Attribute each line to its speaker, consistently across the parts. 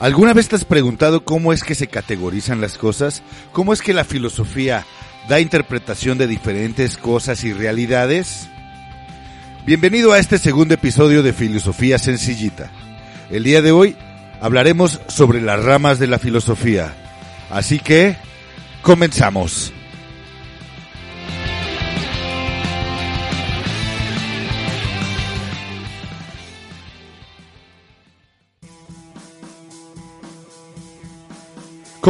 Speaker 1: ¿Alguna vez te has preguntado cómo es que se categorizan las cosas? ¿Cómo es que la filosofía da interpretación de diferentes cosas y realidades? Bienvenido a este segundo episodio de Filosofía Sencillita. El día de hoy hablaremos sobre las ramas de la filosofía. Así que, comenzamos.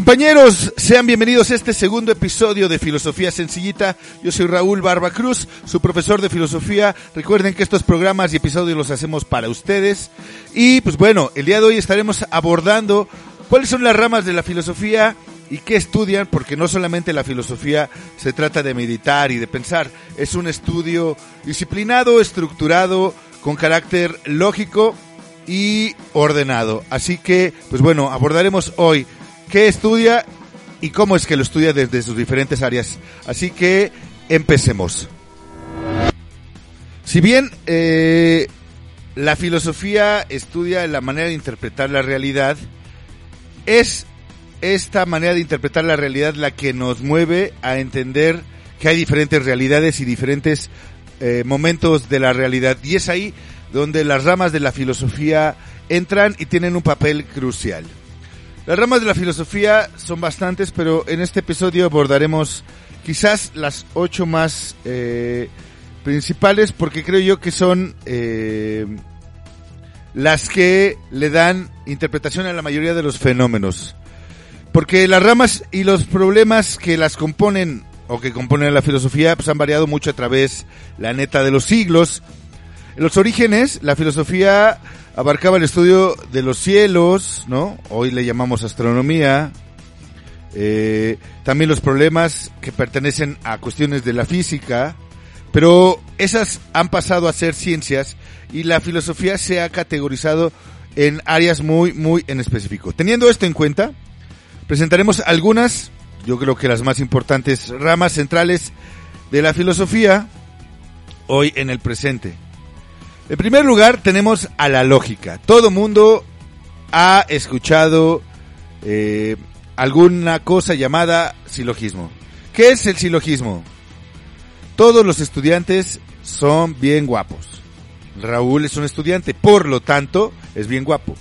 Speaker 1: Compañeros, sean bienvenidos a este segundo episodio de Filosofía Sencillita. Yo soy Raúl Barba Cruz, su profesor de filosofía. Recuerden que estos programas y episodios los hacemos para ustedes. Y pues bueno, el día de hoy estaremos abordando cuáles son las ramas de la filosofía y qué estudian, porque no solamente la filosofía se trata de meditar y de pensar, es un estudio disciplinado, estructurado, con carácter lógico y ordenado. Así que, pues bueno, abordaremos hoy qué estudia y cómo es que lo estudia desde sus diferentes áreas. Así que empecemos. Si bien eh, la filosofía estudia la manera de interpretar la realidad, es esta manera de interpretar la realidad la que nos mueve a entender que hay diferentes realidades y diferentes eh, momentos de la realidad. Y es ahí donde las ramas de la filosofía entran y tienen un papel crucial. Las ramas de la filosofía son bastantes, pero en este episodio abordaremos quizás las ocho más eh, principales, porque creo yo que son eh, las que le dan interpretación a la mayoría de los fenómenos. Porque las ramas y los problemas que las componen o que componen la filosofía pues han variado mucho a través, la neta, de los siglos. En los orígenes, la filosofía abarcaba el estudio de los cielos, ¿no? Hoy le llamamos astronomía. Eh, también los problemas que pertenecen a cuestiones de la física, pero esas han pasado a ser ciencias y la filosofía se ha categorizado en áreas muy, muy en específico. Teniendo esto en cuenta, presentaremos algunas, yo creo que las más importantes ramas centrales de la filosofía hoy en el presente. En primer lugar tenemos a la lógica. Todo mundo ha escuchado eh, alguna cosa llamada silogismo. ¿Qué es el silogismo? Todos los estudiantes son bien guapos. Raúl es un estudiante, por lo tanto, es bien guapo.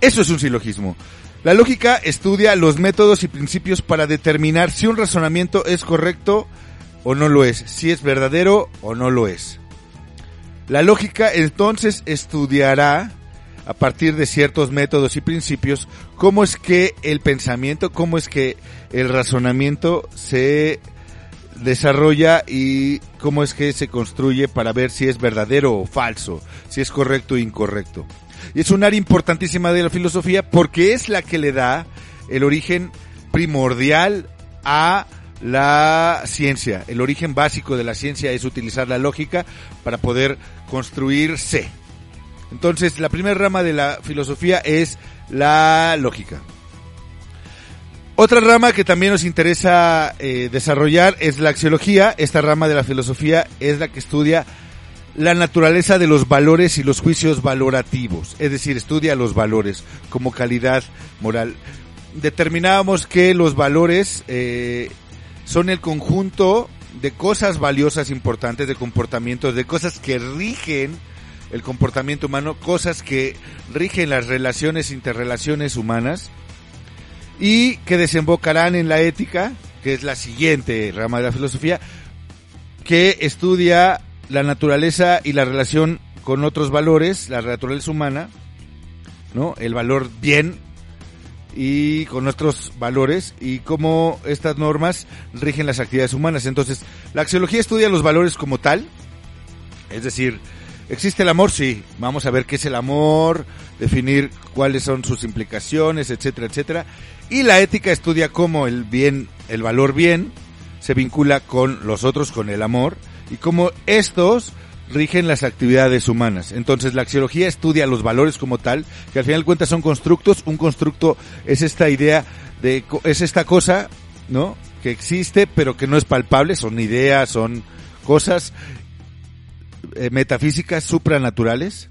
Speaker 1: Eso es un silogismo. La lógica estudia los métodos y principios para determinar si un razonamiento es correcto o no lo es, si es verdadero o no lo es. La lógica entonces estudiará a partir de ciertos métodos y principios cómo es que el pensamiento, cómo es que el razonamiento se desarrolla y cómo es que se construye para ver si es verdadero o falso, si es correcto o incorrecto. Y es un área importantísima de la filosofía porque es la que le da el origen primordial a la ciencia. El origen básico de la ciencia es utilizar la lógica para poder construirse. Entonces, la primera rama de la filosofía es la lógica. Otra rama que también nos interesa eh, desarrollar es la axiología. Esta rama de la filosofía es la que estudia la naturaleza de los valores y los juicios valorativos, es decir, estudia los valores como calidad moral. Determinábamos que los valores eh, son el conjunto de cosas valiosas, importantes, de comportamientos, de cosas que rigen el comportamiento humano, cosas que rigen las relaciones, interrelaciones humanas y que desembocarán en la ética, que es la siguiente rama de la filosofía, que estudia la naturaleza y la relación con otros valores, la naturaleza humana, ¿no? El valor bien y con nuestros valores y cómo estas normas rigen las actividades humanas. Entonces, la axiología estudia los valores como tal, es decir, ¿Existe el amor? Sí. Vamos a ver qué es el amor, definir cuáles son sus implicaciones, etcétera, etcétera. Y la ética estudia cómo el bien, el valor bien, se vincula con los otros, con el amor, y cómo estos rigen las actividades humanas. Entonces la axiología estudia los valores como tal, que al final de cuentas son constructos. Un constructo es esta idea de, es esta cosa, ¿no? Que existe, pero que no es palpable, son ideas, son cosas eh, metafísicas supranaturales.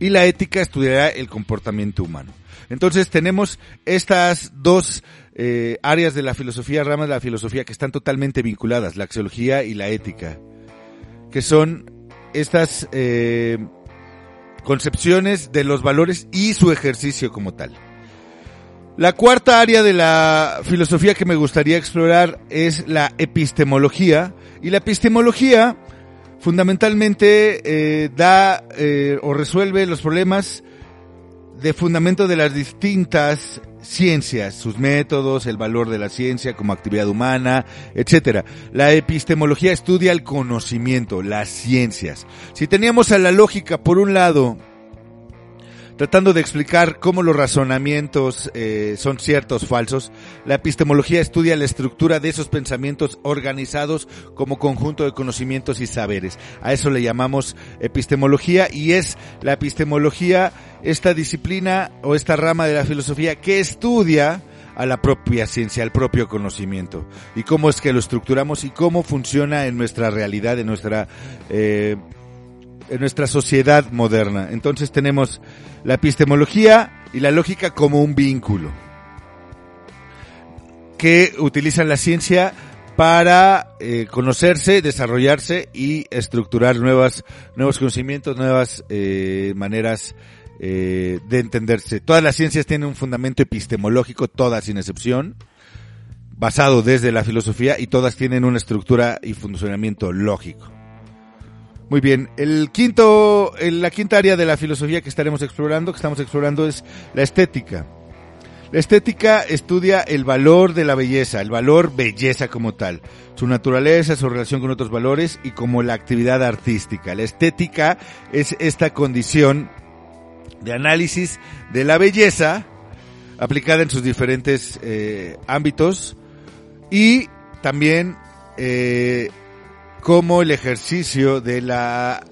Speaker 1: Y la ética estudiará el comportamiento humano. Entonces tenemos estas dos eh, áreas de la filosofía, ramas de la filosofía que están totalmente vinculadas, la axiología y la ética, que son estas eh, concepciones de los valores y su ejercicio como tal. La cuarta área de la filosofía que me gustaría explorar es la epistemología. Y la epistemología fundamentalmente eh, da eh, o resuelve los problemas de fundamento de las distintas ciencias, sus métodos, el valor de la ciencia como actividad humana, etcétera. La epistemología estudia el conocimiento, las ciencias. Si teníamos a la lógica por un lado tratando de explicar cómo los razonamientos eh, son ciertos o falsos, la epistemología estudia la estructura de esos pensamientos organizados como conjunto de conocimientos y saberes. A eso le llamamos epistemología y es la epistemología esta disciplina o esta rama de la filosofía que estudia a la propia ciencia, al propio conocimiento y cómo es que lo estructuramos y cómo funciona en nuestra realidad, en nuestra eh, en nuestra sociedad moderna. Entonces tenemos la epistemología y la lógica como un vínculo que utilizan la ciencia para eh, conocerse, desarrollarse y estructurar nuevas, nuevos conocimientos, nuevas eh, maneras eh, de entenderse. Todas las ciencias tienen un fundamento epistemológico, todas sin excepción, basado desde la filosofía y todas tienen una estructura y funcionamiento lógico. Muy bien, el quinto, la quinta área de la filosofía que estaremos explorando, que estamos explorando es la estética. La estética estudia el valor de la belleza, el valor belleza como tal, su naturaleza, su relación con otros valores y como la actividad artística. La estética es esta condición de análisis de la belleza aplicada en sus diferentes eh, ámbitos y también eh, como el ejercicio de, la,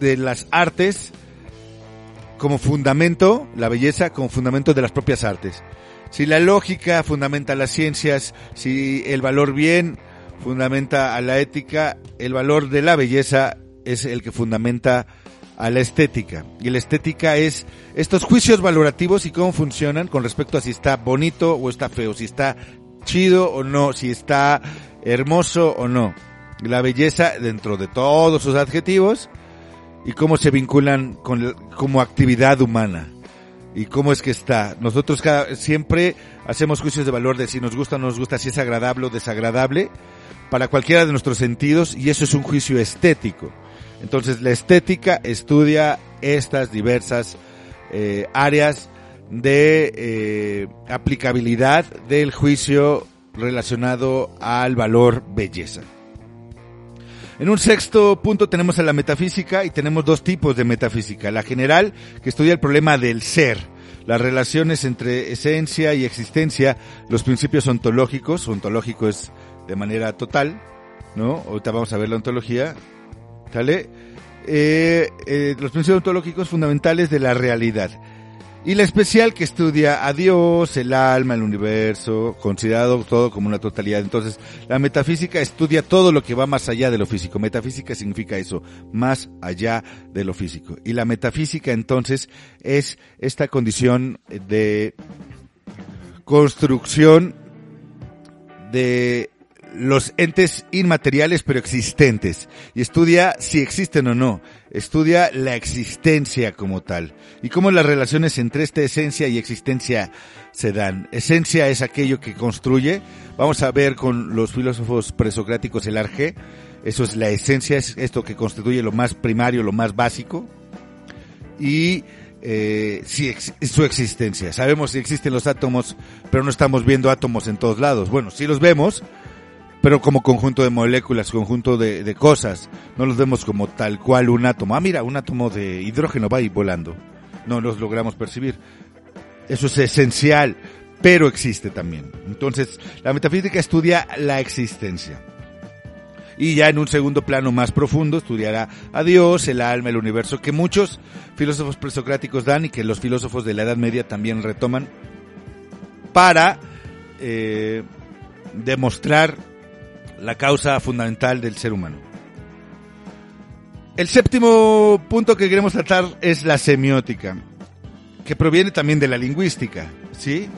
Speaker 1: de las artes como fundamento, la belleza como fundamento de las propias artes. Si la lógica fundamenta las ciencias, si el valor bien fundamenta a la ética, el valor de la belleza es el que fundamenta a la estética. Y la estética es estos juicios valorativos y cómo funcionan con respecto a si está bonito o está feo, si está chido o no, si está hermoso o no la belleza dentro de todos sus adjetivos y cómo se vinculan con como actividad humana y cómo es que está. Nosotros cada, siempre hacemos juicios de valor de si nos gusta o no nos gusta, si es agradable o desagradable para cualquiera de nuestros sentidos y eso es un juicio estético. Entonces la estética estudia estas diversas eh, áreas de eh, aplicabilidad del juicio relacionado al valor belleza. En un sexto punto tenemos a la metafísica y tenemos dos tipos de metafísica. La general, que estudia el problema del ser, las relaciones entre esencia y existencia, los principios ontológicos, ontológico es de manera total, ¿no? Ahorita vamos a ver la ontología, ¿sale? Eh, eh, los principios ontológicos fundamentales de la realidad. Y la especial que estudia a Dios, el alma, el universo, considerado todo como una totalidad. Entonces, la metafísica estudia todo lo que va más allá de lo físico. Metafísica significa eso, más allá de lo físico. Y la metafísica entonces es esta condición de construcción de los entes inmateriales pero existentes y estudia si existen o no, estudia la existencia como tal y cómo las relaciones entre esta esencia y existencia se dan. Esencia es aquello que construye, vamos a ver con los filósofos presocráticos el arge, eso es la esencia, es esto que constituye lo más primario, lo más básico y eh, si su existencia. Sabemos si existen los átomos, pero no estamos viendo átomos en todos lados. Bueno, si los vemos, pero como conjunto de moléculas, conjunto de, de cosas. No los vemos como tal cual un átomo. Ah, mira, un átomo de hidrógeno va ahí volando. No los logramos percibir. Eso es esencial, pero existe también. Entonces, la metafísica estudia la existencia. Y ya en un segundo plano más profundo estudiará a Dios, el alma, el universo, que muchos filósofos presocráticos dan y que los filósofos de la Edad Media también retoman para eh, demostrar la causa fundamental del ser humano. El séptimo punto que queremos tratar es la semiótica, que proviene también de la lingüística, ¿sí?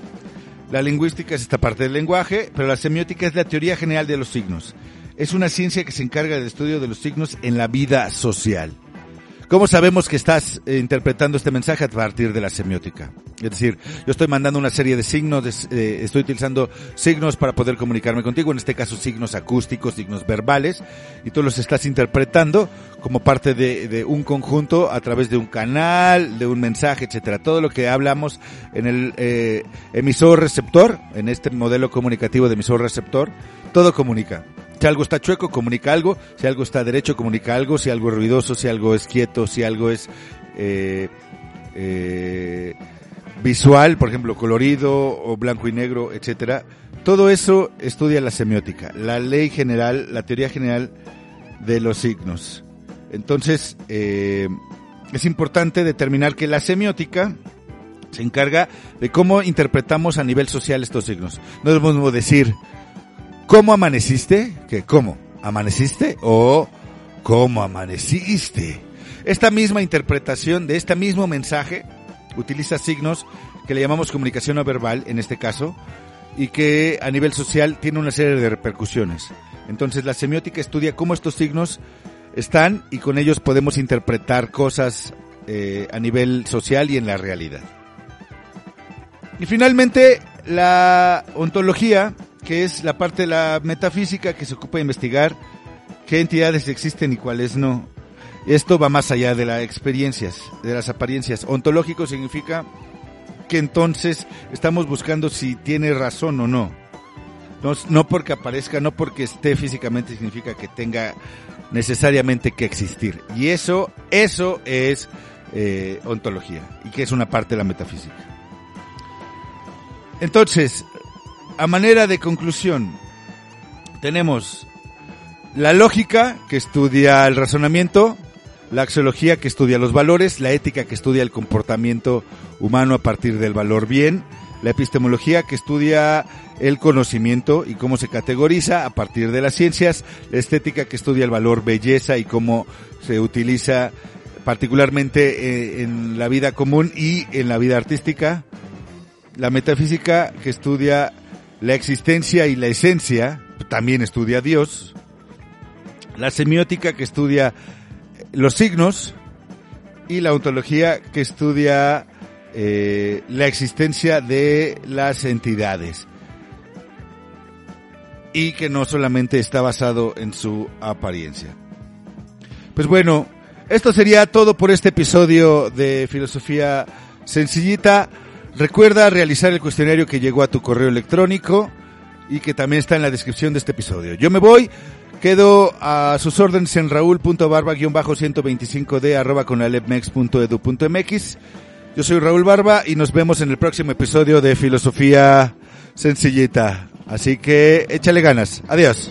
Speaker 1: La lingüística es esta parte del lenguaje, pero la semiótica es la teoría general de los signos. Es una ciencia que se encarga del estudio de los signos en la vida social. ¿Cómo sabemos que estás eh, interpretando este mensaje a partir de la semiótica? Es decir, yo estoy mandando una serie de signos, eh, estoy utilizando signos para poder comunicarme contigo, en este caso signos acústicos, signos verbales, y tú los estás interpretando como parte de, un conjunto a través de un canal, de un mensaje, etcétera. Todo lo que hablamos en el eh, emisor-receptor, en este modelo comunicativo de emisor-receptor, todo comunica. Si algo está chueco, comunica algo. Si algo está derecho, comunica algo. Si algo es ruidoso, si algo es quieto, si algo es eh, eh, visual, por ejemplo, colorido o blanco y negro, etcétera. Todo eso estudia la semiótica, la ley general, la teoría general de los signos. Entonces, eh, es importante determinar que la semiótica se encarga de cómo interpretamos a nivel social estos signos. No debemos decir, ¿Cómo amaneciste? ¿Qué? ¿Cómo? ¿Amaneciste? ¿O cómo amaneciste? Esta misma interpretación de este mismo mensaje utiliza signos que le llamamos comunicación no verbal, en este caso, y que a nivel social tiene una serie de repercusiones. Entonces la semiótica estudia cómo estos signos están y con ellos podemos interpretar cosas eh, a nivel social y en la realidad. Y finalmente, la ontología que es la parte de la metafísica que se ocupa de investigar qué entidades existen y cuáles no. Esto va más allá de las experiencias, de las apariencias. Ontológico significa que entonces estamos buscando si tiene razón o no. No, no porque aparezca, no porque esté físicamente significa que tenga necesariamente que existir. Y eso, eso es eh, ontología y que es una parte de la metafísica. Entonces, a manera de conclusión, tenemos la lógica que estudia el razonamiento, la axiología que estudia los valores, la ética que estudia el comportamiento humano a partir del valor bien, la epistemología que estudia el conocimiento y cómo se categoriza a partir de las ciencias, la estética que estudia el valor belleza y cómo se utiliza particularmente eh, en la vida común y en la vida artística, la metafísica que estudia la existencia y la esencia, también estudia Dios, la semiótica que estudia los signos y la ontología que estudia eh, la existencia de las entidades y que no solamente está basado en su apariencia. Pues bueno, esto sería todo por este episodio de Filosofía Sencillita. Recuerda realizar el cuestionario que llegó a tu correo electrónico y que también está en la descripción de este episodio. Yo me voy, quedo a sus órdenes en raúl.barba-125d arroba con mx. Yo soy Raúl Barba y nos vemos en el próximo episodio de Filosofía Sencillita. Así que échale ganas. Adiós.